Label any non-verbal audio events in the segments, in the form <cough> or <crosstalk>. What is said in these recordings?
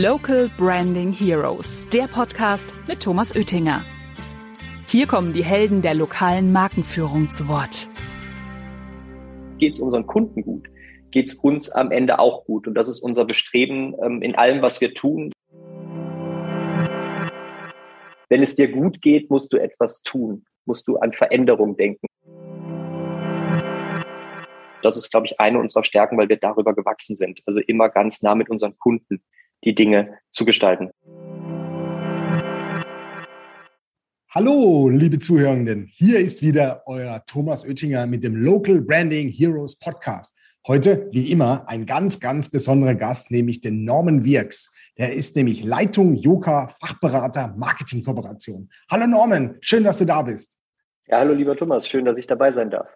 Local Branding Heroes, der Podcast mit Thomas Oettinger. Hier kommen die Helden der lokalen Markenführung zu Wort. Geht es unseren Kunden gut? Geht es uns am Ende auch gut? Und das ist unser Bestreben ähm, in allem, was wir tun. Wenn es dir gut geht, musst du etwas tun, musst du an Veränderung denken. Das ist, glaube ich, eine unserer Stärken, weil wir darüber gewachsen sind. Also immer ganz nah mit unseren Kunden die Dinge zu gestalten. Hallo, liebe Zuhörenden. Hier ist wieder euer Thomas Oettinger mit dem Local Branding Heroes Podcast. Heute, wie immer, ein ganz, ganz besonderer Gast, nämlich den Norman Wirks. Der ist nämlich Leitung Joka Fachberater Marketing Kooperation. Hallo Norman, schön, dass du da bist. Ja, hallo lieber Thomas, schön, dass ich dabei sein darf.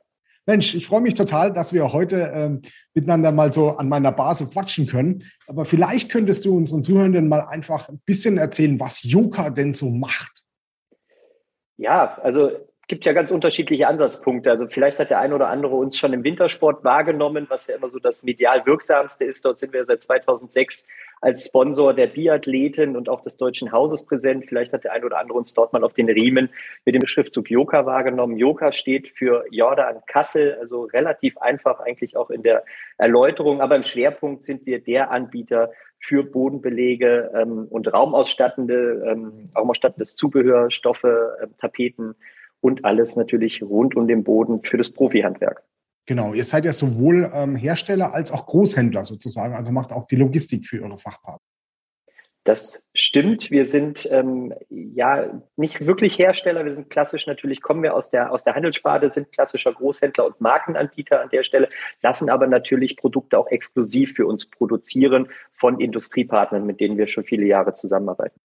Mensch, ich freue mich total, dass wir heute ähm, miteinander mal so an meiner Bar so quatschen können. Aber vielleicht könntest du unseren Zuhörenden mal einfach ein bisschen erzählen, was Yoga denn so macht. Ja, also gibt ja ganz unterschiedliche Ansatzpunkte. Also vielleicht hat der eine oder andere uns schon im Wintersport wahrgenommen, was ja immer so das medial wirksamste ist. Dort sind wir seit 2006 als Sponsor der Biathleten und auch des Deutschen Hauses präsent. Vielleicht hat der eine oder andere uns dort mal auf den Riemen mit dem Schriftzug Joka wahrgenommen. Joka steht für Jordan Kassel, also relativ einfach eigentlich auch in der Erläuterung. Aber im Schwerpunkt sind wir der Anbieter für Bodenbelege ähm, und raumausstattende, ähm, raumausstattendes Zubehör, Stoffe, äh, Tapeten, und alles natürlich rund um den Boden für das Profihandwerk. Genau, ihr seid ja sowohl ähm, Hersteller als auch Großhändler sozusagen, also macht auch die Logistik für eure Fachpartner. Das stimmt. Wir sind ähm, ja nicht wirklich Hersteller. Wir sind klassisch natürlich, kommen wir aus der, aus der Handelssparte, sind klassischer Großhändler und Markenanbieter an der Stelle, lassen aber natürlich Produkte auch exklusiv für uns produzieren von Industriepartnern, mit denen wir schon viele Jahre zusammenarbeiten.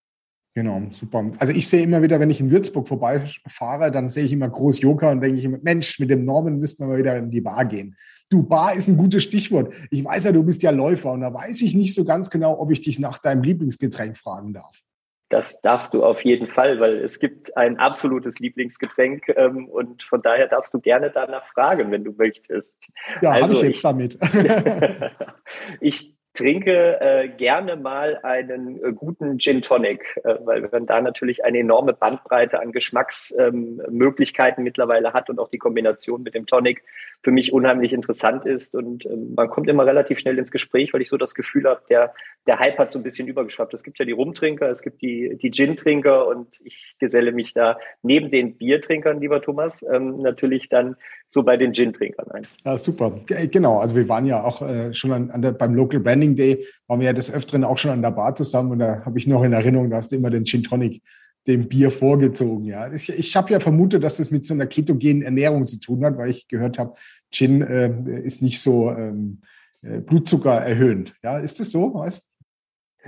Genau, super. Also ich sehe immer wieder, wenn ich in Würzburg vorbeifahre, dann sehe ich immer groß Joker und denke ich immer, Mensch, mit dem Norman müssten wir mal wieder in die Bar gehen. Du, Bar ist ein gutes Stichwort. Ich weiß ja, du bist ja Läufer und da weiß ich nicht so ganz genau, ob ich dich nach deinem Lieblingsgetränk fragen darf. Das darfst du auf jeden Fall, weil es gibt ein absolutes Lieblingsgetränk ähm, und von daher darfst du gerne danach fragen, wenn du möchtest. Ja, also habe ich jetzt ich, damit. <laughs> <laughs> ich trinke äh, gerne mal einen äh, guten Gin Tonic, äh, weil man da natürlich eine enorme Bandbreite an Geschmacksmöglichkeiten ähm, mittlerweile hat und auch die Kombination mit dem Tonic für mich unheimlich interessant ist. Und ähm, man kommt immer relativ schnell ins Gespräch, weil ich so das Gefühl habe, der, der Hype hat so ein bisschen übergeschwappt. Es gibt ja die Rumtrinker, es gibt die, die Gin-Trinker und ich geselle mich da neben den Biertrinkern, lieber Thomas, ähm, natürlich dann so bei den Gin-Trinkern ein. Ja, super. Genau. Also wir waren ja auch äh, schon an, an der, beim Local Branding Day, waren wir ja des Öfteren auch schon an der Bar zusammen und da habe ich noch in Erinnerung, da hast du immer den Gin Tonic dem Bier vorgezogen. Ja, ich, ich habe ja vermutet, dass das mit so einer ketogenen Ernährung zu tun hat, weil ich gehört habe, Gin äh, ist nicht so ähm, äh, Blutzucker erhöhend. Ja, ist das so? Weißt?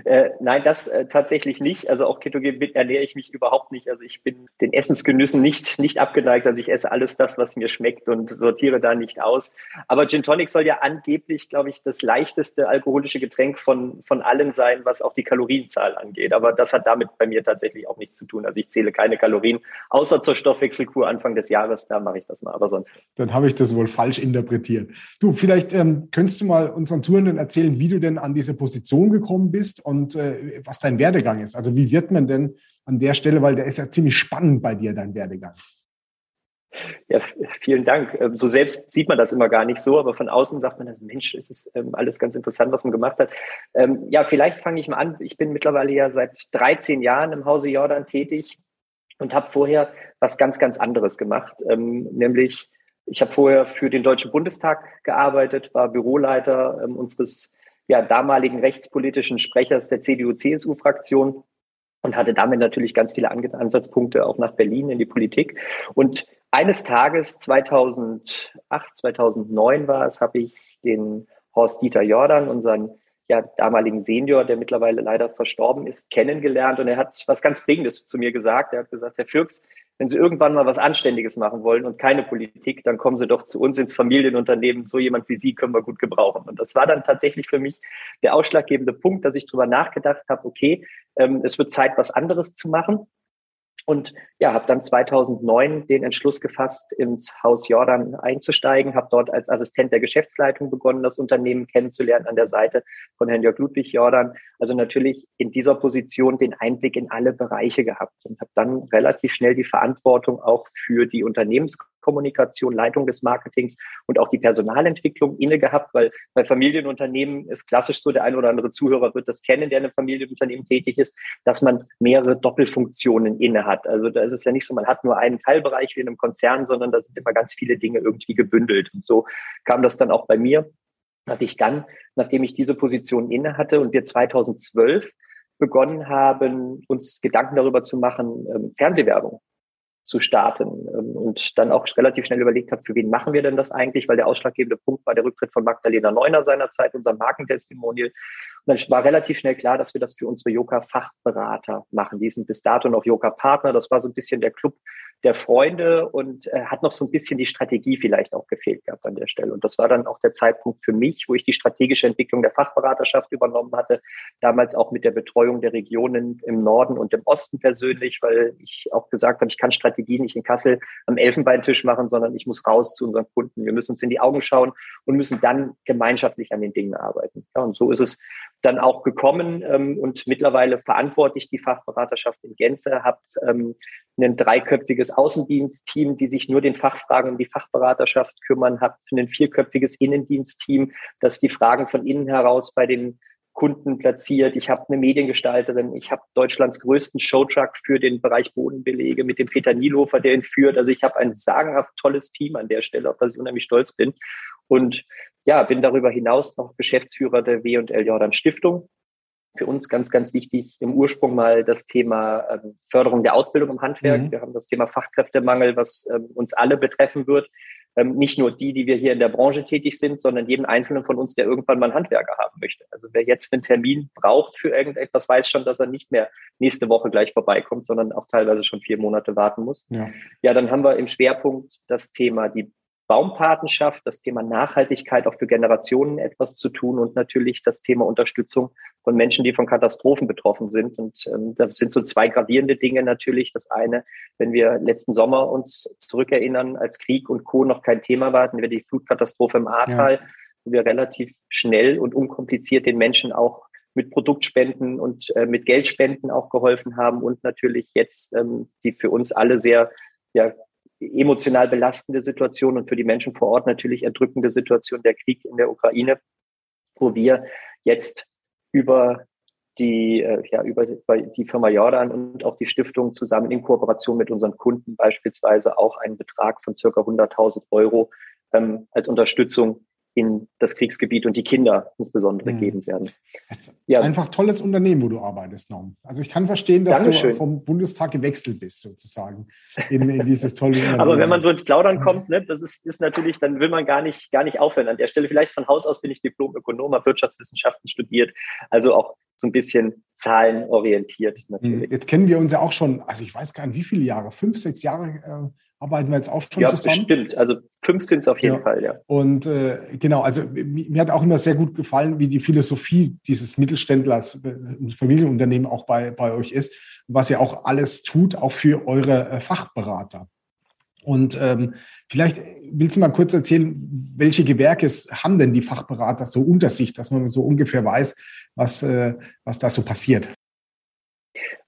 Äh, nein, das äh, tatsächlich nicht. Also auch ketogen ernähre ich mich überhaupt nicht. Also ich bin den Essensgenüssen nicht, nicht abgeneigt. Also ich esse alles das, was mir schmeckt und sortiere da nicht aus. Aber Gin Tonic soll ja angeblich, glaube ich, das leichteste alkoholische Getränk von, von allen sein, was auch die Kalorienzahl angeht. Aber das hat damit bei mir tatsächlich auch nichts zu tun. Also ich zähle keine Kalorien, außer zur Stoffwechselkur Anfang des Jahres. Da mache ich das mal, aber sonst. Dann habe ich das wohl falsch interpretiert. Du, vielleicht ähm, könntest du mal unseren Zuhörenden erzählen, wie du denn an diese Position gekommen bist und äh, was dein Werdegang ist. Also wie wird man denn an der Stelle, weil der ist ja ziemlich spannend bei dir, dein Werdegang. Ja, vielen Dank. Ähm, so selbst sieht man das immer gar nicht so, aber von außen sagt man, Mensch, es ist ähm, alles ganz interessant, was man gemacht hat. Ähm, ja, vielleicht fange ich mal an. Ich bin mittlerweile ja seit 13 Jahren im Hause Jordan tätig und habe vorher was ganz, ganz anderes gemacht, nämlich ich habe vorher für den Deutschen Bundestag gearbeitet, war Büroleiter unseres ja, damaligen rechtspolitischen Sprechers der CDU-CSU-Fraktion und hatte damit natürlich ganz viele Ansatzpunkte auch nach Berlin in die Politik. Und eines Tages, 2008, 2009 war es, habe ich den Horst Dieter Jordan, unseren ja, damaligen Senior, der mittlerweile leider verstorben ist, kennengelernt. Und er hat was ganz Prägendes zu mir gesagt. Er hat gesagt, Herr Fürks, wenn Sie irgendwann mal was Anständiges machen wollen und keine Politik, dann kommen Sie doch zu uns ins Familienunternehmen. So jemand wie Sie können wir gut gebrauchen. Und das war dann tatsächlich für mich der ausschlaggebende Punkt, dass ich darüber nachgedacht habe, okay, ähm, es wird Zeit, was anderes zu machen. Und ja, habe dann 2009 den Entschluss gefasst, ins Haus Jordan einzusteigen, habe dort als Assistent der Geschäftsleitung begonnen, das Unternehmen kennenzulernen an der Seite von Herrn Jörg Ludwig Jordan. Also natürlich in dieser Position den Einblick in alle Bereiche gehabt und habe dann relativ schnell die Verantwortung auch für die Unternehmens Kommunikation, Leitung des Marketings und auch die Personalentwicklung inne gehabt, weil bei Familienunternehmen ist klassisch so, der ein oder andere Zuhörer wird das kennen, der in einem Familienunternehmen tätig ist, dass man mehrere Doppelfunktionen inne hat. Also da ist es ja nicht so, man hat nur einen Teilbereich wie in einem Konzern, sondern da sind immer ganz viele Dinge irgendwie gebündelt. Und so kam das dann auch bei mir, dass ich dann, nachdem ich diese Position inne hatte und wir 2012 begonnen haben, uns Gedanken darüber zu machen, ähm, Fernsehwerbung zu starten ähm, und dann auch relativ schnell überlegt habe, für wen machen wir denn das eigentlich, weil der ausschlaggebende Punkt war der Rücktritt von Magdalena Neuner seinerzeit, unser Markentestimonial. Und dann war relativ schnell klar, dass wir das für unsere Yoga-Fachberater machen. Die sind bis dato noch Yoga-Partner. Das war so ein bisschen der Club der Freunde und äh, hat noch so ein bisschen die Strategie vielleicht auch gefehlt gehabt an der Stelle. Und das war dann auch der Zeitpunkt für mich, wo ich die strategische Entwicklung der Fachberaterschaft übernommen hatte, damals auch mit der Betreuung der Regionen im Norden und im Osten persönlich, weil ich auch gesagt habe, ich kann Strategie nicht in Kassel am Elfenbeintisch machen, sondern ich muss raus zu unseren Kunden. Wir müssen uns in die Augen schauen und müssen dann gemeinschaftlich an den Dingen arbeiten. Ja, und so ist es dann auch gekommen ähm, und mittlerweile verantworte ich die Fachberaterschaft in Gänze, habe ähm, ein dreiköpfiges Außendienstteam, die sich nur den Fachfragen um die Fachberaterschaft kümmern, habe ein vierköpfiges Innendienstteam, das die Fragen von innen heraus bei den Kunden platziert. Ich habe eine Mediengestalterin, ich habe Deutschlands größten Showtruck für den Bereich Bodenbelege mit dem Peter Nielhofer, der ihn führt. Also ich habe ein sagenhaft tolles Team an der Stelle, auf das ich unheimlich stolz bin. Und ja, bin darüber hinaus noch Geschäftsführer der W&L Jordan Stiftung. Für uns ganz, ganz wichtig im Ursprung mal das Thema ähm, Förderung der Ausbildung im Handwerk. Mhm. Wir haben das Thema Fachkräftemangel, was ähm, uns alle betreffen wird. Ähm, nicht nur die, die wir hier in der Branche tätig sind, sondern jeden Einzelnen von uns, der irgendwann mal einen Handwerker haben möchte. Also wer jetzt einen Termin braucht für irgendetwas, weiß schon, dass er nicht mehr nächste Woche gleich vorbeikommt, sondern auch teilweise schon vier Monate warten muss. Ja, ja dann haben wir im Schwerpunkt das Thema die Baumpatenschaft, das Thema Nachhaltigkeit auch für Generationen etwas zu tun und natürlich das Thema Unterstützung von Menschen, die von Katastrophen betroffen sind. Und ähm, das sind so zwei gravierende Dinge natürlich. Das eine, wenn wir letzten Sommer uns zurückerinnern, als Krieg und Co. noch kein Thema war, hatten wir die Flutkatastrophe im Ahrtal, ja. wo wir relativ schnell und unkompliziert den Menschen auch mit Produktspenden und äh, mit Geldspenden auch geholfen haben und natürlich jetzt ähm, die für uns alle sehr ja, emotional belastende Situation und für die Menschen vor Ort natürlich erdrückende Situation der Krieg in der Ukraine, wo wir jetzt über die, äh, ja, über die Firma Jordan und auch die Stiftung zusammen in Kooperation mit unseren Kunden beispielsweise auch einen Betrag von circa 100.000 Euro ähm, als Unterstützung in das Kriegsgebiet und die Kinder insbesondere mhm. geben werden. Ja. Einfach tolles Unternehmen, wo du arbeitest, Norm. Also ich kann verstehen, dass Dankeschön. du vom Bundestag gewechselt bist, sozusagen, in, in dieses tolle Unternehmen. <laughs> Aber wenn man so ins Plaudern kommt, ne, das ist, ist natürlich, dann will man gar nicht, gar nicht aufhören an der Stelle. Vielleicht von Haus aus bin ich Diplom-Ökonom, habe Wirtschaftswissenschaften studiert, also auch so ein bisschen zahlenorientiert natürlich. Jetzt kennen wir uns ja auch schon, also ich weiß gar nicht, wie viele Jahre, fünf, sechs Jahre äh, arbeiten wir jetzt auch schon ja, zusammen. Ja, bestimmt. Also fünf sind es auf jeden ja. Fall, ja. Und äh, genau, also mir hat auch immer sehr gut gefallen, wie die Philosophie dieses Mittelständlers, äh, Familienunternehmen auch bei, bei euch ist, was ihr auch alles tut, auch für eure äh, Fachberater. Und ähm, vielleicht willst du mal kurz erzählen, welche Gewerke haben denn die Fachberater so unter sich, dass man so ungefähr weiß, was, äh, was da so passiert?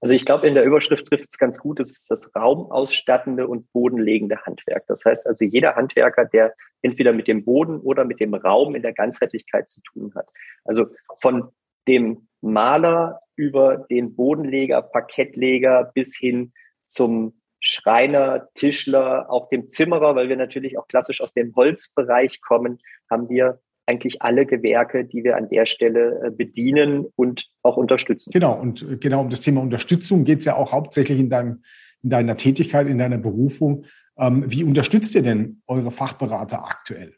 Also ich glaube, in der Überschrift trifft es ganz gut, es ist das raumausstattende und bodenlegende Handwerk. Das heißt also, jeder Handwerker, der entweder mit dem Boden oder mit dem Raum in der Ganzheitlichkeit zu tun hat. Also von dem Maler über den Bodenleger, Parkettleger bis hin zum Schreiner, Tischler, auch dem Zimmerer, weil wir natürlich auch klassisch aus dem Holzbereich kommen, haben wir eigentlich alle Gewerke, die wir an der Stelle äh, bedienen und auch unterstützen. Genau, und äh, genau um das Thema Unterstützung geht es ja auch hauptsächlich in, deinem, in deiner Tätigkeit, in deiner Berufung. Ähm, wie unterstützt ihr denn eure Fachberater aktuell?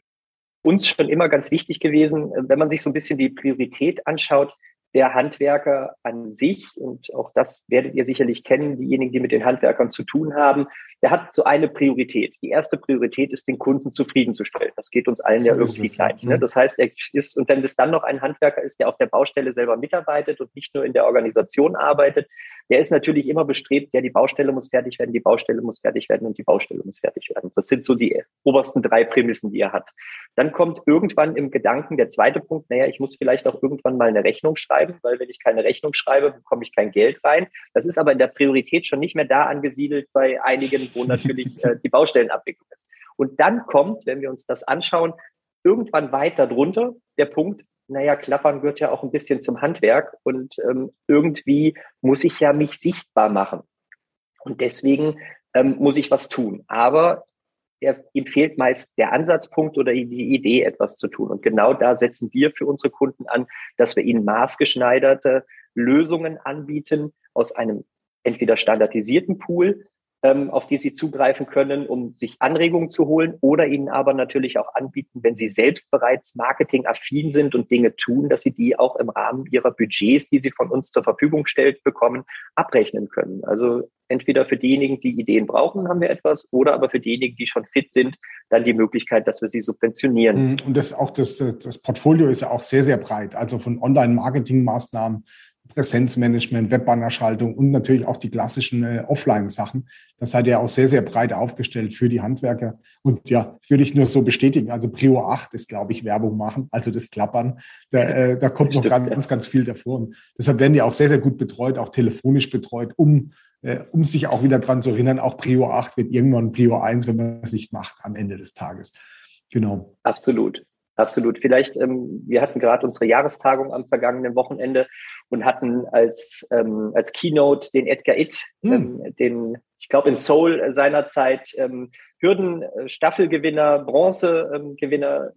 Uns schon immer ganz wichtig gewesen, äh, wenn man sich so ein bisschen die Priorität anschaut, der Handwerker an sich, und auch das werdet ihr sicherlich kennen, diejenigen, die mit den Handwerkern zu tun haben, der hat so eine Priorität. Die erste Priorität ist, den Kunden zufriedenzustellen. Das geht uns allen so ja irgendwie es, gleich. Ne? Das heißt, er ist, und wenn es dann noch ein Handwerker ist, der auf der Baustelle selber mitarbeitet und nicht nur in der Organisation arbeitet, der ist natürlich immer bestrebt, ja, die Baustelle muss fertig werden, die Baustelle muss fertig werden und die Baustelle muss fertig werden. Das sind so die obersten drei Prämissen, die er hat. Dann kommt irgendwann im Gedanken der zweite Punkt, naja, ich muss vielleicht auch irgendwann mal eine Rechnung schreiben, weil wenn ich keine Rechnung schreibe, bekomme ich kein Geld rein. Das ist aber in der Priorität schon nicht mehr da angesiedelt bei einigen, wo natürlich äh, die Baustellenabwicklung ist. Und dann kommt, wenn wir uns das anschauen, irgendwann weiter drunter der Punkt, naja, Klappern gehört ja auch ein bisschen zum Handwerk und ähm, irgendwie muss ich ja mich sichtbar machen. Und deswegen ähm, muss ich was tun. Aber er, ihm fehlt meist der Ansatzpunkt oder die Idee, etwas zu tun. Und genau da setzen wir für unsere Kunden an, dass wir ihnen maßgeschneiderte Lösungen anbieten aus einem entweder standardisierten Pool auf die sie zugreifen können, um sich Anregungen zu holen oder ihnen aber natürlich auch anbieten, wenn sie selbst bereits marketingaffin sind und Dinge tun, dass sie die auch im Rahmen ihrer Budgets, die sie von uns zur Verfügung stellt bekommen, abrechnen können. Also entweder für diejenigen, die Ideen brauchen, haben wir etwas, oder aber für diejenigen, die schon fit sind, dann die Möglichkeit, dass wir sie subventionieren. Mhm. Und das auch das, das Portfolio ist ja auch sehr, sehr breit. Also von Online-Marketing-Maßnahmen Präsenzmanagement, Webbannerschaltung und natürlich auch die klassischen äh, Offline-Sachen. Das seid ihr auch sehr, sehr breit aufgestellt für die Handwerker. Und ja, das würde ich nur so bestätigen. Also Prio 8 ist, glaube ich, Werbung machen, also das Klappern. Da, äh, da kommt noch ganz, ganz, ganz viel davor. Und deshalb werden die auch sehr, sehr gut betreut, auch telefonisch betreut, um, äh, um sich auch wieder dran zu erinnern, auch Prio 8 wird irgendwann Prio 1, wenn man es nicht macht am Ende des Tages. Genau. Absolut. Absolut. Vielleicht, ähm, wir hatten gerade unsere Jahrestagung am vergangenen Wochenende und hatten als, ähm, als Keynote den Edgar Itt, hm. ähm, den, ich glaube, in Seoul seinerzeit ähm, Hürden-Staffelgewinner, Bronzegewinner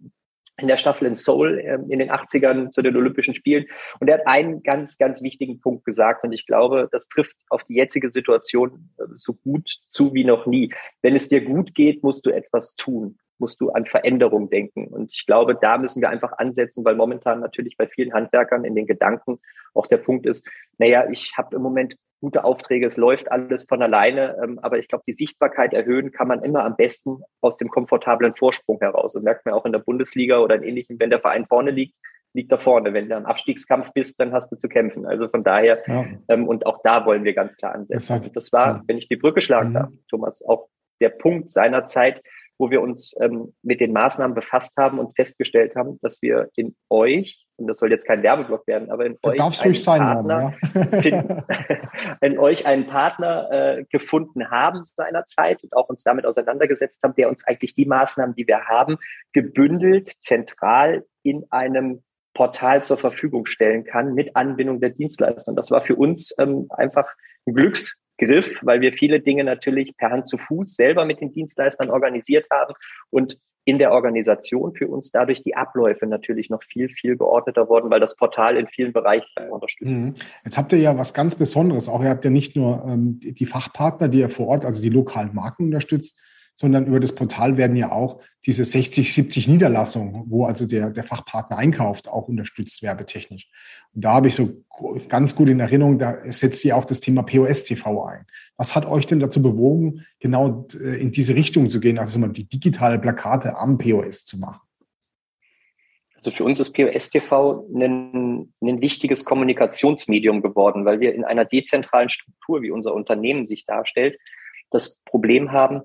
in der Staffel in Seoul ähm, in den 80ern zu den Olympischen Spielen. Und er hat einen ganz, ganz wichtigen Punkt gesagt. Und ich glaube, das trifft auf die jetzige Situation äh, so gut zu wie noch nie. Wenn es dir gut geht, musst du etwas tun musst du an Veränderung denken. Und ich glaube, da müssen wir einfach ansetzen, weil momentan natürlich bei vielen Handwerkern in den Gedanken auch der Punkt ist, naja, ich habe im Moment gute Aufträge, es läuft alles von alleine, ähm, aber ich glaube, die Sichtbarkeit erhöhen kann man immer am besten aus dem komfortablen Vorsprung heraus. Und merkt man auch in der Bundesliga oder in ähnlichem, wenn der Verein vorne liegt, liegt da vorne. Wenn du am Abstiegskampf bist, dann hast du zu kämpfen. Also von daher, ja. ähm, und auch da wollen wir ganz klar ansetzen. Das, das war, wenn ich die Brücke schlagen mhm. darf, Thomas, auch der Punkt seiner Zeit, wo wir uns ähm, mit den Maßnahmen befasst haben und festgestellt haben, dass wir in euch, und das soll jetzt kein Werbeblock werden, aber in euch einen sein, Partner, ja. <laughs> <laughs> in euch einen Partner äh, gefunden haben seinerzeit und auch uns damit auseinandergesetzt haben, der uns eigentlich die Maßnahmen, die wir haben, gebündelt, zentral in einem Portal zur Verfügung stellen kann mit Anbindung der Dienstleister. Und das war für uns ähm, einfach ein Glücks Griff, weil wir viele Dinge natürlich per Hand zu Fuß selber mit den Dienstleistern organisiert haben und in der Organisation für uns dadurch die Abläufe natürlich noch viel, viel geordneter worden, weil das Portal in vielen Bereichen unterstützt. Mhm. Jetzt habt ihr ja was ganz Besonderes. Auch ihr habt ja nicht nur ähm, die Fachpartner, die ihr vor Ort, also die lokalen Marken unterstützt, sondern über das Portal werden ja auch diese 60, 70 Niederlassungen, wo also der, der Fachpartner einkauft, auch unterstützt werbetechnisch. Und da habe ich so ganz gut in Erinnerung, da setzt sie auch das Thema POS-TV ein. Was hat euch denn dazu bewogen, genau äh, in diese Richtung zu gehen, also die digitale Plakate am POS zu machen? Also für uns ist POS TV ein, ein wichtiges Kommunikationsmedium geworden, weil wir in einer dezentralen Struktur, wie unser Unternehmen sich darstellt, das Problem haben,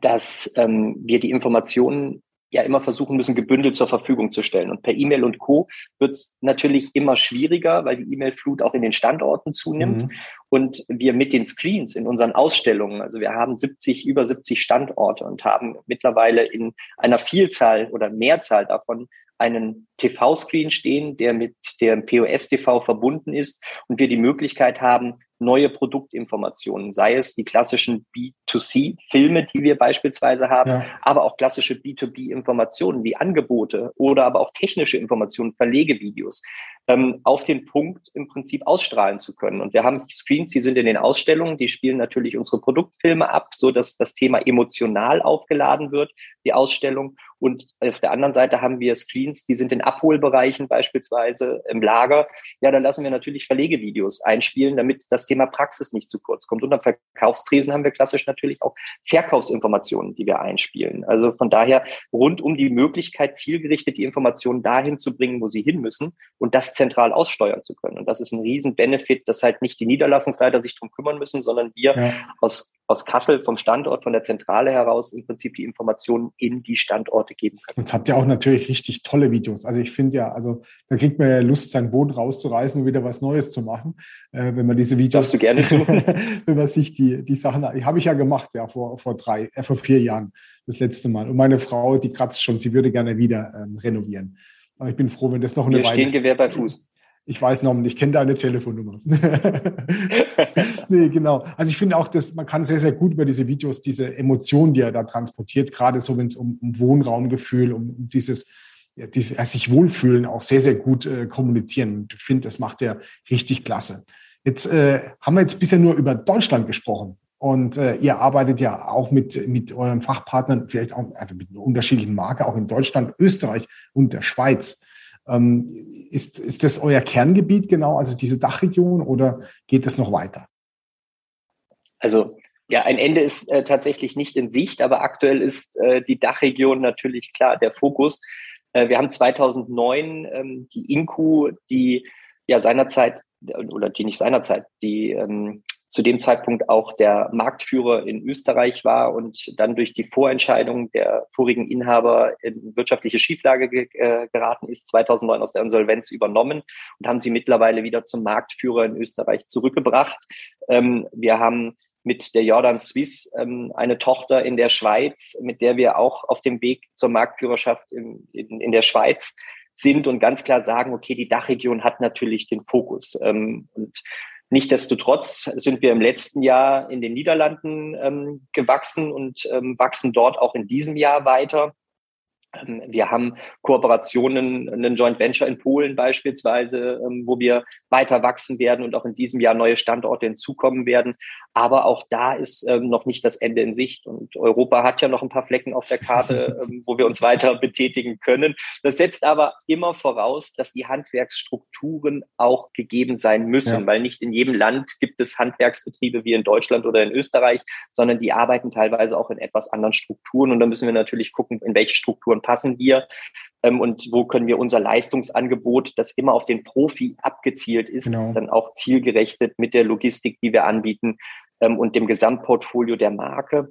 dass ähm, wir die Informationen ja immer versuchen müssen, gebündelt zur Verfügung zu stellen. Und per E-Mail und Co. wird es natürlich immer schwieriger, weil die E-Mail-Flut auch in den Standorten zunimmt. Mhm. Und wir mit den Screens in unseren Ausstellungen, also wir haben 70, über 70 Standorte und haben mittlerweile in einer Vielzahl oder Mehrzahl davon einen TV-Screen stehen, der mit dem POS-TV verbunden ist und wir die Möglichkeit haben, neue Produktinformationen, sei es die klassischen B2C-Filme, die wir beispielsweise haben, ja. aber auch klassische B2B-Informationen wie Angebote oder aber auch technische Informationen, Verlegevideos, ähm, auf den Punkt im Prinzip ausstrahlen zu können. Und wir haben Screens, die sind in den Ausstellungen, die spielen natürlich unsere Produktfilme ab, so dass das Thema emotional aufgeladen wird, die Ausstellung. Und auf der anderen Seite haben wir Screens, die sind in Abholbereichen beispielsweise im Lager. Ja, dann lassen wir natürlich Verlegevideos einspielen, damit das Thema Praxis nicht zu kurz kommt. Und am Verkaufstresen haben wir klassisch natürlich auch Verkaufsinformationen, die wir einspielen. Also von daher rund um die Möglichkeit, zielgerichtet die Informationen dahin zu bringen, wo sie hin müssen und das zentral aussteuern zu können. Und das ist ein riesen Benefit, dass halt nicht die Niederlassungsleiter sich drum kümmern müssen, sondern wir ja. aus, aus Kassel vom Standort, von der Zentrale heraus im Prinzip die Informationen in die Standorte geben können. Jetzt habt ihr auch natürlich richtig tolle Videos. Also ich finde ja, also da kriegt man ja Lust, sein Boot rauszureißen und wieder was Neues zu machen, äh, wenn man diese Videos. Darfst du gerne <laughs> wenn man sich die, die Sachen, die habe ich ja gemacht, ja, vor, vor drei, äh, vor vier Jahren, das letzte Mal. Und meine Frau, die kratzt schon, sie würde gerne wieder ähm, renovieren. Aber ich bin froh, wenn das noch eine Wir Weile. stehen Gewehr bei Fuß. Ich weiß noch, ich kenne deine Telefonnummer. <laughs> <laughs> <laughs> nee, genau. Also ich finde auch, dass man kann sehr, sehr gut über diese Videos, diese Emotionen, die er da transportiert, gerade so, wenn es um, um Wohnraumgefühl, um, um dieses, ja, dieses ja, sich wohlfühlen, auch sehr, sehr gut äh, kommunizieren. Und ich finde, das macht er richtig klasse. Jetzt äh, haben wir jetzt bisher nur über Deutschland gesprochen. Und äh, ihr arbeitet ja auch mit, mit euren Fachpartnern, vielleicht auch also mit einer unterschiedlichen Marke, auch in Deutschland, Österreich und der Schweiz. Ähm, ist, ist das euer Kerngebiet genau, also diese Dachregion, oder geht es noch weiter? Also ja, ein Ende ist äh, tatsächlich nicht in Sicht, aber aktuell ist äh, die Dachregion natürlich klar der Fokus. Äh, wir haben 2009 ähm, die INCU, die ja seinerzeit oder die nicht seinerzeit, die ähm, zu dem Zeitpunkt auch der Marktführer in Österreich war und dann durch die Vorentscheidung der vorigen Inhaber in wirtschaftliche Schieflage ge äh, geraten ist, 2009 aus der Insolvenz übernommen und haben sie mittlerweile wieder zum Marktführer in Österreich zurückgebracht. Ähm, wir haben mit der Jordan Swiss ähm, eine Tochter in der Schweiz, mit der wir auch auf dem Weg zur Marktführerschaft in, in, in der Schweiz sind und ganz klar sagen, okay, die Dachregion hat natürlich den Fokus. Ähm, und Nichtsdestotrotz sind wir im letzten Jahr in den Niederlanden ähm, gewachsen und ähm, wachsen dort auch in diesem Jahr weiter. Ähm, wir haben Kooperationen, einen Joint Venture in Polen beispielsweise, ähm, wo wir weiter wachsen werden und auch in diesem Jahr neue Standorte hinzukommen werden. Aber auch da ist ähm, noch nicht das Ende in Sicht. Und Europa hat ja noch ein paar Flecken auf der Karte, <laughs> wo wir uns weiter betätigen können. Das setzt aber immer voraus, dass die Handwerksstrukturen auch gegeben sein müssen, ja. weil nicht in jedem Land gibt es Handwerksbetriebe wie in Deutschland oder in Österreich, sondern die arbeiten teilweise auch in etwas anderen Strukturen. Und da müssen wir natürlich gucken, in welche Strukturen Strukturen passen wir ähm, und wo können wir unser Leistungsangebot, das immer auf den Profi abgezielt ist, genau. dann auch zielgerechtet mit der Logistik, die wir anbieten ähm, und dem Gesamtportfolio der Marke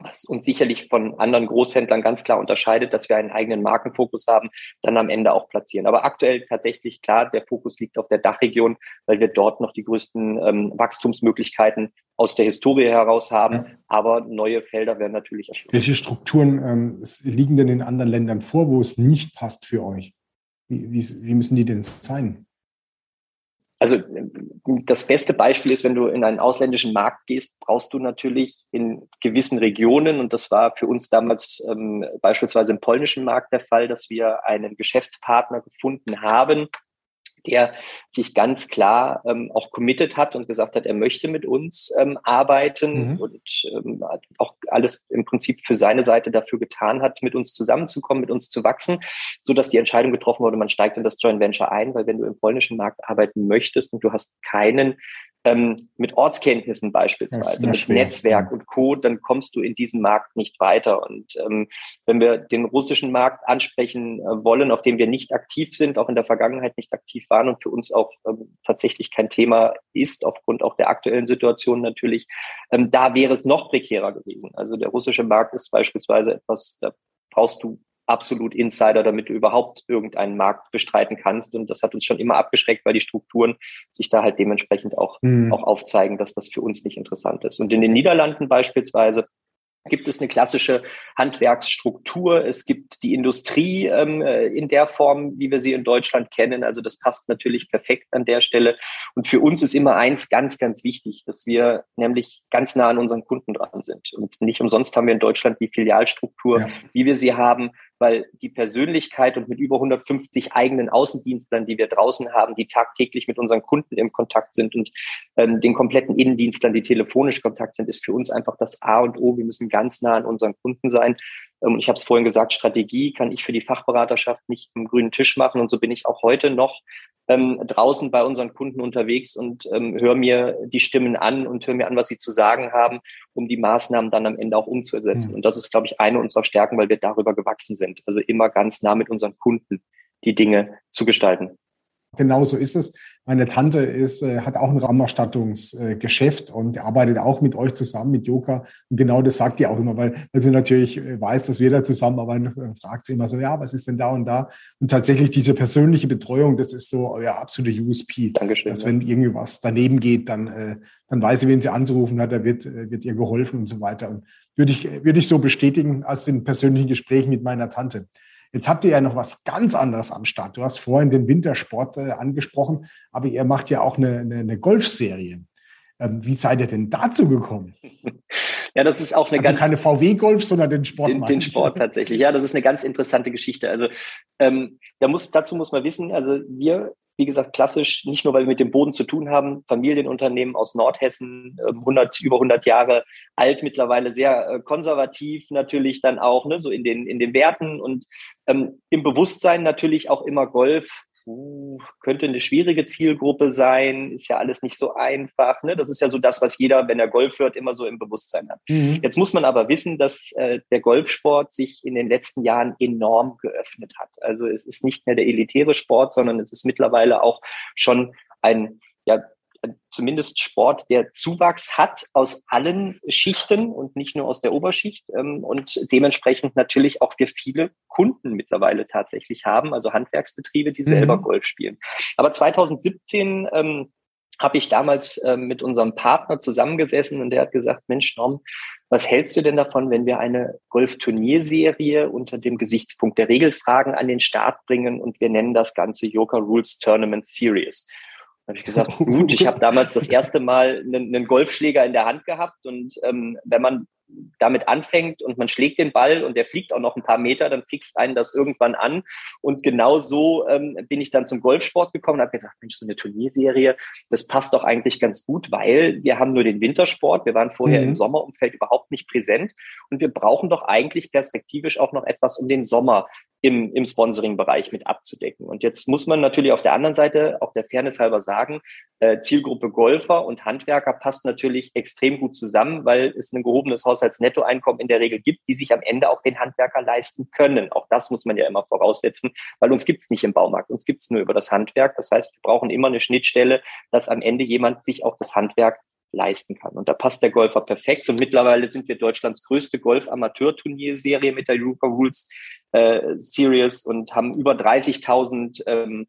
was uns sicherlich von anderen Großhändlern ganz klar unterscheidet, dass wir einen eigenen Markenfokus haben, dann am Ende auch platzieren. Aber aktuell tatsächlich klar, der Fokus liegt auf der Dachregion, weil wir dort noch die größten ähm, Wachstumsmöglichkeiten aus der Historie heraus haben. Ja. Aber neue Felder werden natürlich erschlossen. Welche Strukturen ähm, liegen denn in anderen Ländern vor, wo es nicht passt für euch? Wie, wie, wie müssen die denn sein? Also das beste Beispiel ist, wenn du in einen ausländischen Markt gehst, brauchst du natürlich in gewissen Regionen, und das war für uns damals ähm, beispielsweise im polnischen Markt der Fall, dass wir einen Geschäftspartner gefunden haben, der sich ganz klar ähm, auch committed hat und gesagt hat, er möchte mit uns ähm, arbeiten mhm. und ähm, auch alles im Prinzip für seine Seite dafür getan hat, mit uns zusammenzukommen, mit uns zu wachsen, so dass die Entscheidung getroffen wurde, man steigt in das Joint Venture ein, weil wenn du im polnischen Markt arbeiten möchtest und du hast keinen ähm, mit Ortskenntnissen beispielsweise, mit schwer. Netzwerk und Co., dann kommst du in diesen Markt nicht weiter. Und ähm, wenn wir den russischen Markt ansprechen äh, wollen, auf dem wir nicht aktiv sind, auch in der Vergangenheit nicht aktiv waren und für uns auch ähm, tatsächlich kein Thema ist, aufgrund auch der aktuellen Situation natürlich, ähm, da wäre es noch prekärer gewesen. Also der russische Markt ist beispielsweise etwas, da brauchst du absolut Insider, damit du überhaupt irgendeinen Markt bestreiten kannst. Und das hat uns schon immer abgeschreckt, weil die Strukturen sich da halt dementsprechend auch, mhm. auch aufzeigen, dass das für uns nicht interessant ist. Und in den Niederlanden beispielsweise gibt es eine klassische Handwerksstruktur. Es gibt die Industrie ähm, äh, in der Form, wie wir sie in Deutschland kennen. Also das passt natürlich perfekt an der Stelle. Und für uns ist immer eins ganz, ganz wichtig, dass wir nämlich ganz nah an unseren Kunden dran sind. Und nicht umsonst haben wir in Deutschland die Filialstruktur, ja. wie wir sie haben weil die Persönlichkeit und mit über 150 eigenen Außendienstlern, die wir draußen haben, die tagtäglich mit unseren Kunden im Kontakt sind und ähm, den kompletten Innendienstlern, die telefonisch Kontakt sind, ist für uns einfach das A und O. Wir müssen ganz nah an unseren Kunden sein. Ähm, und ich habe es vorhin gesagt, Strategie kann ich für die Fachberaterschaft nicht im grünen Tisch machen. Und so bin ich auch heute noch ähm, draußen bei unseren Kunden unterwegs und ähm, höre mir die Stimmen an und höre mir an, was sie zu sagen haben, um die Maßnahmen dann am Ende auch umzusetzen. Mhm. Und das ist, glaube ich, eine unserer Stärken, weil wir darüber gewachsen sind. Also immer ganz nah mit unseren Kunden die Dinge zu gestalten. Genau so ist es. Meine Tante ist, äh, hat auch ein Raumausstattungsgeschäft und arbeitet auch mit euch zusammen, mit Joka. Und genau das sagt die auch immer, weil, weil sie natürlich äh, weiß, dass wir da zusammenarbeiten, äh, fragt sie immer so, ja, was ist denn da und da? Und tatsächlich diese persönliche Betreuung, das ist so euer absolute USP. Dankeschön. Dass wenn irgendwie was daneben geht, dann, äh, dann weiß sie, wen sie anzurufen hat, da wird, äh, wird ihr geholfen und so weiter. Und würde ich, würde ich so bestätigen aus den persönlichen Gesprächen mit meiner Tante. Jetzt habt ihr ja noch was ganz anderes am Start. Du hast vorhin den Wintersport äh, angesprochen, aber ihr macht ja auch eine, eine, eine Golfserie. Ähm, wie seid ihr denn dazu gekommen? <laughs> Ja, das ist auch eine also ganz. keine VW-Golf, sondern den Sport. Den, den Sport tatsächlich. Ja, das ist eine ganz interessante Geschichte. Also ähm, da muss, dazu muss man wissen, also wir wie gesagt, klassisch, nicht nur, weil wir mit dem Boden zu tun haben, Familienunternehmen aus Nordhessen, 100, ähm, über 100 Jahre alt mittlerweile, sehr äh, konservativ natürlich dann auch, ne, so in den, in den Werten und ähm, im Bewusstsein natürlich auch immer Golf uh, könnte eine schwierige Zielgruppe sein, ist ja alles nicht so einfach. Ne? Das ist ja so das, was jeder, wenn er Golf hört, immer so im Bewusstsein hat. Mhm. Jetzt muss man aber wissen, dass äh, der Golfsport sich in den letzten Jahren enorm geöffnet hat. Also es ist nicht mehr der elitäre Sport, sondern es ist mittlerweile auch schon ein ja, zumindest Sport, der Zuwachs hat aus allen Schichten und nicht nur aus der Oberschicht ähm, und dementsprechend natürlich auch wir viele Kunden mittlerweile tatsächlich haben, also Handwerksbetriebe, die selber mhm. Golf spielen. Aber 2017 ähm, habe ich damals ähm, mit unserem Partner zusammengesessen und der hat gesagt, Mensch, Norm, was hältst du denn davon, wenn wir eine Golf-Turnierserie unter dem Gesichtspunkt der Regelfragen an den Start bringen und wir nennen das Ganze Yoga Rules Tournament Series? Habe ich gesagt, <laughs> gut, ich habe damals das erste Mal einen, einen, Golfschläger in der Hand gehabt und ähm, wenn man damit anfängt und man schlägt den Ball und der fliegt auch noch ein paar Meter, dann fixt einen das irgendwann an. Und genau so ähm, bin ich dann zum Golfsport gekommen und habe gesagt, Mensch, so eine Turnierserie, das passt doch eigentlich ganz gut, weil wir haben nur den Wintersport. Wir waren vorher mhm. im Sommerumfeld überhaupt nicht präsent und wir brauchen doch eigentlich perspektivisch auch noch etwas, um den Sommer im, im Sponsoring-Bereich mit abzudecken. Und jetzt muss man natürlich auf der anderen Seite, auch der Fairness halber sagen, äh, Zielgruppe Golfer und Handwerker passt natürlich extrem gut zusammen, weil es ein gehobenes Haushaltsnettoeinkommen in der Regel gibt, die sich am Ende auch den Handwerker leisten können. Auch das muss man ja immer voraussetzen, weil uns gibt's nicht im Baumarkt, uns gibt's nur über das Handwerk. Das heißt, wir brauchen immer eine Schnittstelle, dass am Ende jemand sich auch das Handwerk leisten kann. Und da passt der Golfer perfekt. Und mittlerweile sind wir Deutschlands größte Golf-Amateur-Turnierserie mit der Europa Rules äh, Series und haben über 30.000 ähm,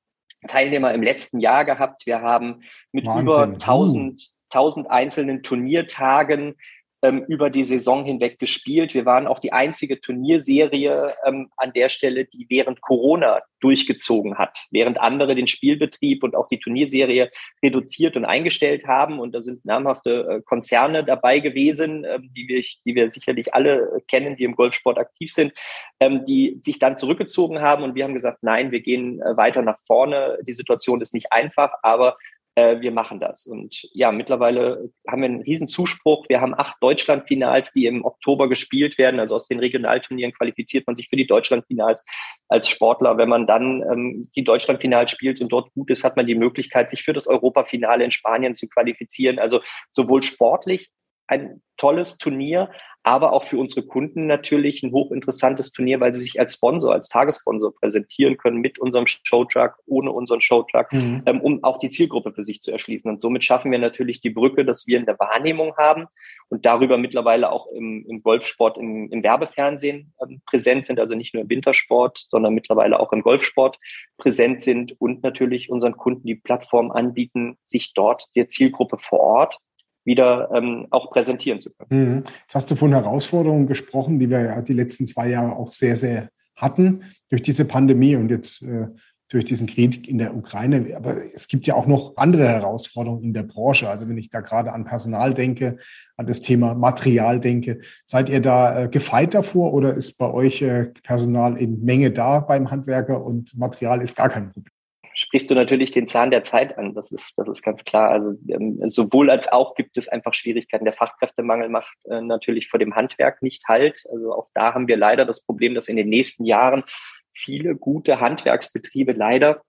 Teilnehmer im letzten Jahr gehabt. Wir haben mit Wahnsinn. über 1000, 1000 einzelnen Turniertagen ähm, über die Saison hinweg gespielt. Wir waren auch die einzige Turnierserie ähm, an der Stelle, die während Corona durchgezogen hat, während andere den Spielbetrieb und auch die Turnierserie reduziert und eingestellt haben. Und da sind namhafte äh, Konzerne dabei gewesen, äh, die, wir, die wir sicherlich alle kennen, die im Golfsport aktiv sind, ähm, die sich dann zurückgezogen haben. Und wir haben gesagt, nein, wir gehen äh, weiter nach vorne. Die Situation ist nicht einfach, aber äh, wir machen das. Und ja, mittlerweile haben wir einen riesen Zuspruch. Wir haben acht Deutschlandfinals, die im Oktober gespielt werden. Also aus den Regionalturnieren qualifiziert man sich für die Deutschlandfinals als Sportler. Wenn man dann ähm, die Deutschlandfinals spielt und dort gut ist, hat man die Möglichkeit, sich für das Europafinale in Spanien zu qualifizieren. Also sowohl sportlich ein tolles Turnier, aber auch für unsere Kunden natürlich ein hochinteressantes Turnier, weil sie sich als Sponsor, als Tagessponsor präsentieren können mit unserem Showtruck, ohne unseren Showtruck, mhm. ähm, um auch die Zielgruppe für sich zu erschließen. Und somit schaffen wir natürlich die Brücke, dass wir in der Wahrnehmung haben und darüber mittlerweile auch im, im Golfsport, im, im Werbefernsehen ähm, präsent sind, also nicht nur im Wintersport, sondern mittlerweile auch im Golfsport präsent sind und natürlich unseren Kunden die Plattform anbieten, sich dort der Zielgruppe vor Ort wieder ähm, auch präsentieren zu können. Mhm. Jetzt hast du von Herausforderungen gesprochen, die wir ja die letzten zwei Jahre auch sehr, sehr hatten durch diese Pandemie und jetzt äh, durch diesen Krieg in der Ukraine. Aber es gibt ja auch noch andere Herausforderungen in der Branche. Also wenn ich da gerade an Personal denke, an das Thema Material denke, seid ihr da äh, gefeit davor oder ist bei euch äh, Personal in Menge da beim Handwerker und Material ist gar kein Problem? Sprichst du natürlich den Zahn der Zeit an. Das ist, das ist ganz klar. Also ähm, sowohl als auch gibt es einfach Schwierigkeiten. Der Fachkräftemangel macht äh, natürlich vor dem Handwerk nicht halt. Also auch da haben wir leider das Problem, dass in den nächsten Jahren viele gute Handwerksbetriebe leider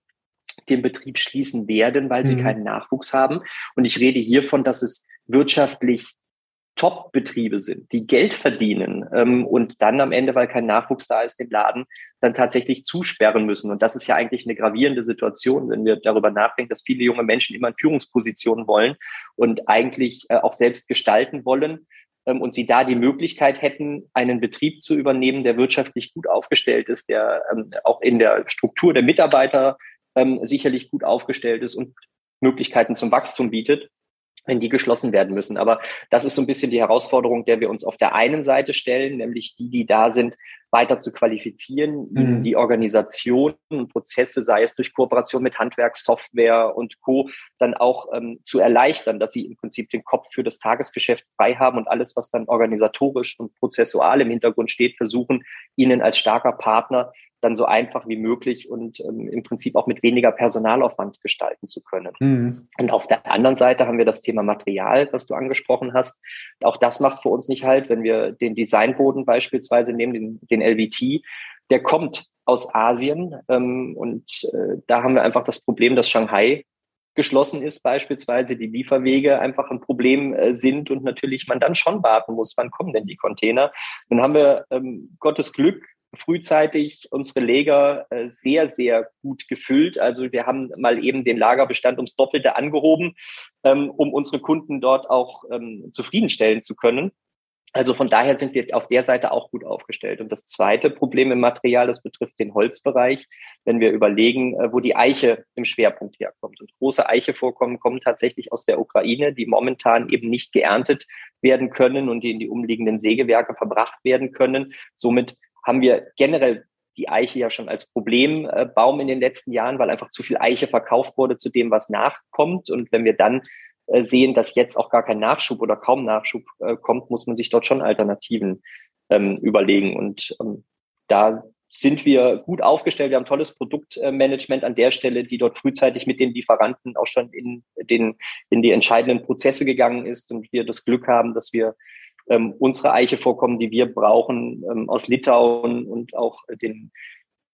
den Betrieb schließen werden, weil sie mhm. keinen Nachwuchs haben. Und ich rede hiervon, dass es wirtschaftlich Top-Betriebe sind, die Geld verdienen ähm, und dann am Ende, weil kein Nachwuchs da ist, den Laden dann tatsächlich zusperren müssen. Und das ist ja eigentlich eine gravierende Situation, wenn wir darüber nachdenken, dass viele junge Menschen immer in Führungspositionen wollen und eigentlich äh, auch selbst gestalten wollen ähm, und sie da die Möglichkeit hätten, einen Betrieb zu übernehmen, der wirtschaftlich gut aufgestellt ist, der ähm, auch in der Struktur der Mitarbeiter ähm, sicherlich gut aufgestellt ist und Möglichkeiten zum Wachstum bietet wenn die geschlossen werden müssen. Aber das ist so ein bisschen die Herausforderung, der wir uns auf der einen Seite stellen, nämlich die, die da sind, weiter zu qualifizieren, mhm. die Organisation und Prozesse, sei es durch Kooperation mit Handwerkssoftware und Co., dann auch ähm, zu erleichtern, dass sie im Prinzip den Kopf für das Tagesgeschäft frei haben und alles, was dann organisatorisch und prozessual im Hintergrund steht, versuchen, ihnen als starker Partner dann so einfach wie möglich und ähm, im Prinzip auch mit weniger Personalaufwand gestalten zu können. Mhm. Und auf der anderen Seite haben wir das Thema Material, was du angesprochen hast. Auch das macht für uns nicht halt, wenn wir den Designboden beispielsweise nehmen, den, den LVT, der kommt aus Asien ähm, und äh, da haben wir einfach das Problem, dass Shanghai geschlossen ist, beispielsweise die Lieferwege einfach ein Problem äh, sind und natürlich man dann schon warten muss, wann kommen denn die Container. Dann haben wir ähm, Gottes Glück frühzeitig unsere Lager äh, sehr, sehr gut gefüllt. Also wir haben mal eben den Lagerbestand ums Doppelte angehoben, ähm, um unsere Kunden dort auch ähm, zufriedenstellen zu können. Also von daher sind wir auf der Seite auch gut aufgestellt. Und das zweite Problem im Material, das betrifft den Holzbereich, wenn wir überlegen, äh, wo die Eiche im Schwerpunkt herkommt. Und große Eichevorkommen kommen tatsächlich aus der Ukraine, die momentan eben nicht geerntet werden können und die in die umliegenden Sägewerke verbracht werden können. Somit haben wir generell die Eiche ja schon als Problembaum in den letzten Jahren, weil einfach zu viel Eiche verkauft wurde zu dem, was nachkommt. Und wenn wir dann äh, sehen, dass jetzt auch gar kein Nachschub oder kaum Nachschub äh, kommt, muss man sich dort schon Alternativen ähm, überlegen. Und ähm, da sind wir gut aufgestellt. Wir haben tolles Produktmanagement an der Stelle, die dort frühzeitig mit den Lieferanten auch schon in den, in die entscheidenden Prozesse gegangen ist und wir das Glück haben, dass wir ähm, unsere Eichevorkommen, die wir brauchen, ähm, aus Litauen und auch den,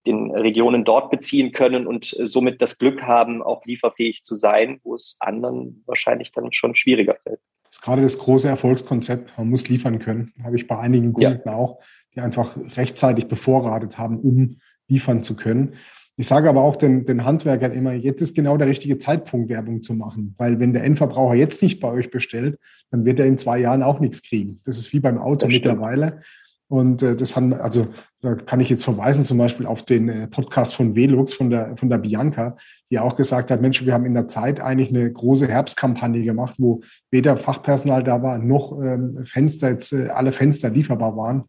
den Regionen dort beziehen können und somit das Glück haben, auch lieferfähig zu sein, wo es anderen wahrscheinlich dann schon schwieriger fällt. Das ist gerade das große Erfolgskonzept. Man muss liefern können. Habe ich bei einigen Kunden ja. auch, die einfach rechtzeitig bevorratet haben, um liefern zu können. Ich sage aber auch den, den Handwerkern immer, jetzt ist genau der richtige Zeitpunkt, Werbung zu machen. Weil wenn der Endverbraucher jetzt nicht bei euch bestellt, dann wird er in zwei Jahren auch nichts kriegen. Das ist wie beim Auto mittlerweile. Und äh, das haben, also da kann ich jetzt verweisen zum Beispiel auf den äh, Podcast von Velux, von der, von der Bianca, die auch gesagt hat, Mensch, wir haben in der Zeit eigentlich eine große Herbstkampagne gemacht, wo weder Fachpersonal da war, noch ähm, Fenster, jetzt äh, alle Fenster lieferbar waren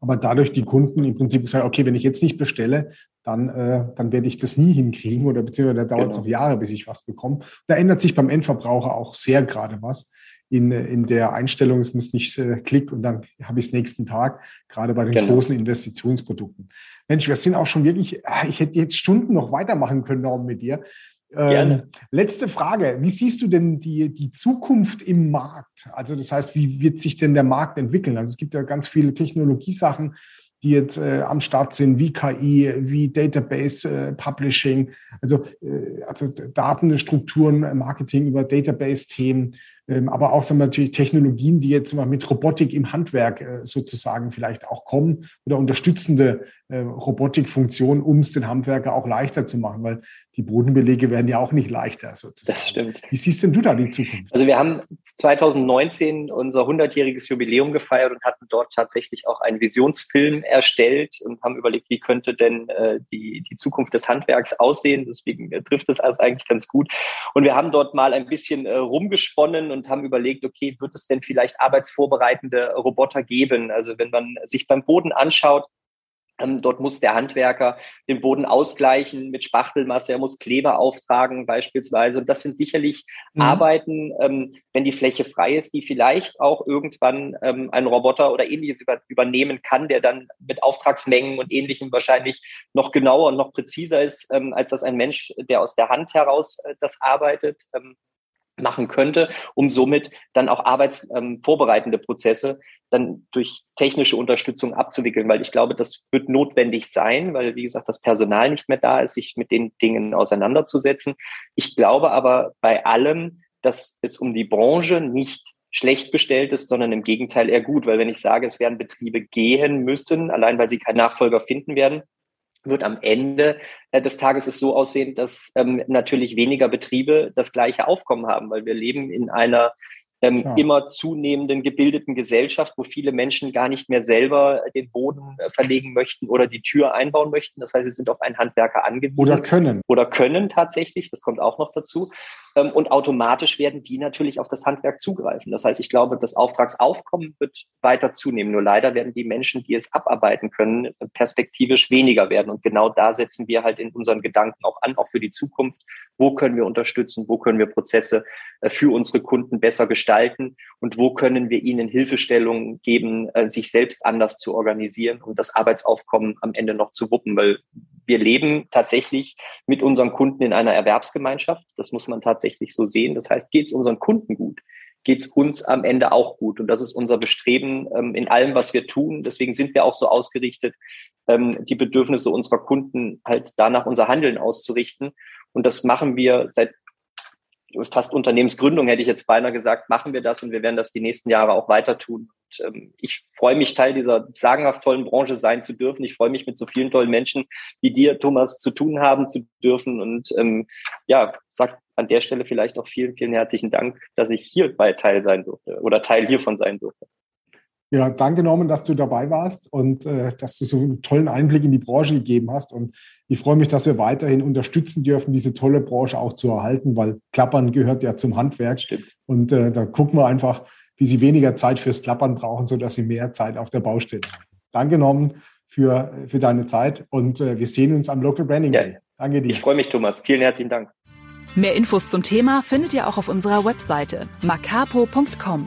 aber dadurch die Kunden im Prinzip gesagt, okay, wenn ich jetzt nicht bestelle, dann, äh, dann werde ich das nie hinkriegen oder beziehungsweise da dauert es genau. noch Jahre, bis ich was bekomme. Da ändert sich beim Endverbraucher auch sehr gerade was in, in der Einstellung, es muss nicht äh, klick und dann habe ich es nächsten Tag, gerade bei den genau. großen Investitionsprodukten. Mensch, wir sind auch schon wirklich, ah, ich hätte jetzt Stunden noch weitermachen können, Norm, mit dir. Ähm, letzte Frage. Wie siehst du denn die, die Zukunft im Markt? Also das heißt, wie wird sich denn der Markt entwickeln? Also es gibt ja ganz viele Technologiesachen, die jetzt äh, am Start sind, wie KI, wie Database äh, Publishing, also, äh, also Datenstrukturen, Marketing über Database-Themen, aber auch sagen wir, natürlich Technologien, die jetzt mal mit Robotik im Handwerk äh, sozusagen vielleicht auch kommen oder unterstützende äh, Robotikfunktionen, um es den Handwerker auch leichter zu machen, weil die Bodenbelege werden ja auch nicht leichter sozusagen. Das stimmt. Wie siehst denn du da die Zukunft? Also wir haben 2019 unser 100-jähriges Jubiläum gefeiert und hatten dort tatsächlich auch einen Visionsfilm erstellt und haben überlegt, wie könnte denn äh, die, die Zukunft des Handwerks aussehen. Deswegen trifft es alles eigentlich ganz gut. Und wir haben dort mal ein bisschen rumgesponnen und haben überlegt, okay, wird es denn vielleicht arbeitsvorbereitende Roboter geben? Also wenn man sich beim Boden anschaut, Ähm, dort muss der Handwerker den Boden ausgleichen mit Spachtelmasse, er muss Kleber auftragen beispielsweise. Und das sind sicherlich mhm. Arbeiten, ähm, wenn die Fläche frei ist, die vielleicht auch irgendwann ähm, ein Roboter oder ähnliches über, übernehmen kann, der dann mit Auftragsmengen und ähnlichem wahrscheinlich noch genauer und noch präziser ist, ähm, als das ein Mensch, der aus der Hand heraus äh, das arbeitet. Machen könnte, um somit dann auch arbeitsvorbereitende ähm, Prozesse dann durch technische Unterstützung abzuwickeln, weil ich glaube, das wird notwendig sein, weil, wie gesagt, das Personal nicht mehr da ist, sich mit den Dingen auseinanderzusetzen. Ich glaube aber bei allem, dass es um die Branche nicht schlecht bestellt ist, sondern im Gegenteil eher gut, weil wenn ich sage, es werden Betriebe gehen müssen, allein weil sie keinen Nachfolger finden werden, wird am Ende äh, des Tages es so aussehen, dass ähm, natürlich weniger Betriebe das gleiche Aufkommen haben, weil wir leben in einer ähm, immer zunehmenden gebildeten Gesellschaft, wo viele Menschen gar nicht mehr selber den Boden äh, verlegen möchten oder die Tür einbauen möchten. Das heißt, sie sind auf einen Handwerker angewiesen. Oder können. Oder können tatsächlich, das kommt auch noch dazu. Ähm, und automatisch werden die natürlich auf das Handwerk zugreifen. Das heißt, ich glaube, das Auftragsaufkommen wird weiter zunehmen. Nur leider werden die Menschen, die es abarbeiten können, perspektivisch weniger werden. Und genau da setzen wir halt in unseren Gedanken auch an, auch für die Zukunft. Wo können wir unterstützen? Wo können wir Prozesse äh, für unsere Kunden besser gestalten? Und wo können wir ihnen Hilfestellungen geben, äh, sich selbst anders zu organisieren und das Arbeitsaufkommen am Ende noch zu wuppen? Weil wir leben tatsächlich mit unseren Kunden in einer Erwerbsgemeinschaft. Das muss man tatsächlich so sehen. Das heißt, geht es unseren Kunden gut, geht es uns am Ende auch gut. Und das ist unser Bestreben ähm, in allem, was wir tun. Deswegen sind wir auch so ausgerichtet, ähm, die Bedürfnisse unserer Kunden halt danach unser Handeln auszurichten. Und das machen wir seit fast Unternehmensgründung, hätte ich jetzt beinahe gesagt, machen wir das und wir werden das die nächsten Jahre auch weiter tun. Und, ähm, ich freue mich, Teil dieser sagenhaft tollen Branche sein zu dürfen. Ich freue mich, mit so vielen tollen Menschen wie dir, Thomas, zu tun haben zu dürfen. Und ähm, ja, sag an der Stelle vielleicht auch vielen, vielen herzlichen Dank, dass ich hierbei Teil sein durfte oder Teil hiervon sein durfte. Ja, danke genommen, dass du dabei warst und äh, dass du so einen tollen Einblick in die Branche gegeben hast. Und ich freue mich, dass wir weiterhin unterstützen dürfen, diese tolle Branche auch zu erhalten, weil Klappern gehört ja zum Handwerk. Stimmt. Und äh, da gucken wir einfach, wie sie weniger Zeit fürs Klappern brauchen, sodass sie mehr Zeit auf der Baustelle haben. Danke genommen für, für deine Zeit und äh, wir sehen uns am Local Branding ja. Day. Danke dir. Ich freue mich, Thomas. Vielen herzlichen Dank. Mehr Infos zum Thema findet ihr auch auf unserer Webseite macapo.com.